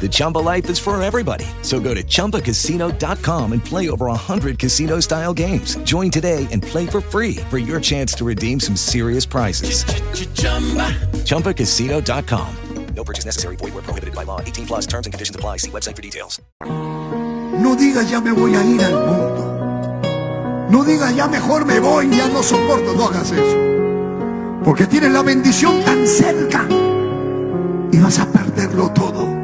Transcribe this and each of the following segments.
The Chumba life is for everybody. So go to ChumbaCasino.com and play over 100 casino style games. Join today and play for free for your chance to redeem some serious prizes. ChumbaCasino.com. No purchase necessary. Void were prohibited by law. 18 plus. Terms and conditions apply. See website for details. No digas ya me voy a ir al mundo. No digas ya mejor me voy, ya no soporto, no hagas eso. Porque tienes la bendición tan cerca y vas a perderlo todo.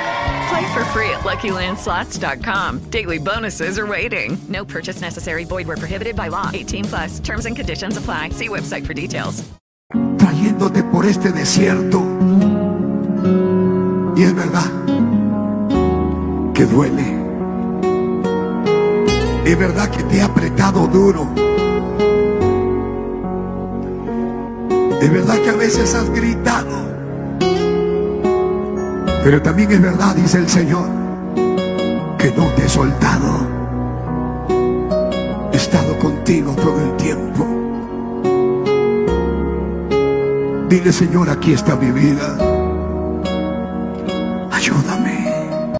Play for free at LuckyLandSlots.com. Daily bonuses are waiting. No purchase necessary. Void where prohibited by law. 18 plus. Terms and conditions apply. See website for details. trayéndote por este desierto. Y es verdad que duele. Es verdad que te ha apretado duro. Es verdad que a veces has gritado. Pero también es verdad, dice el Señor, que no te he soltado. He estado contigo todo el tiempo. Dile, Señor, aquí está mi vida.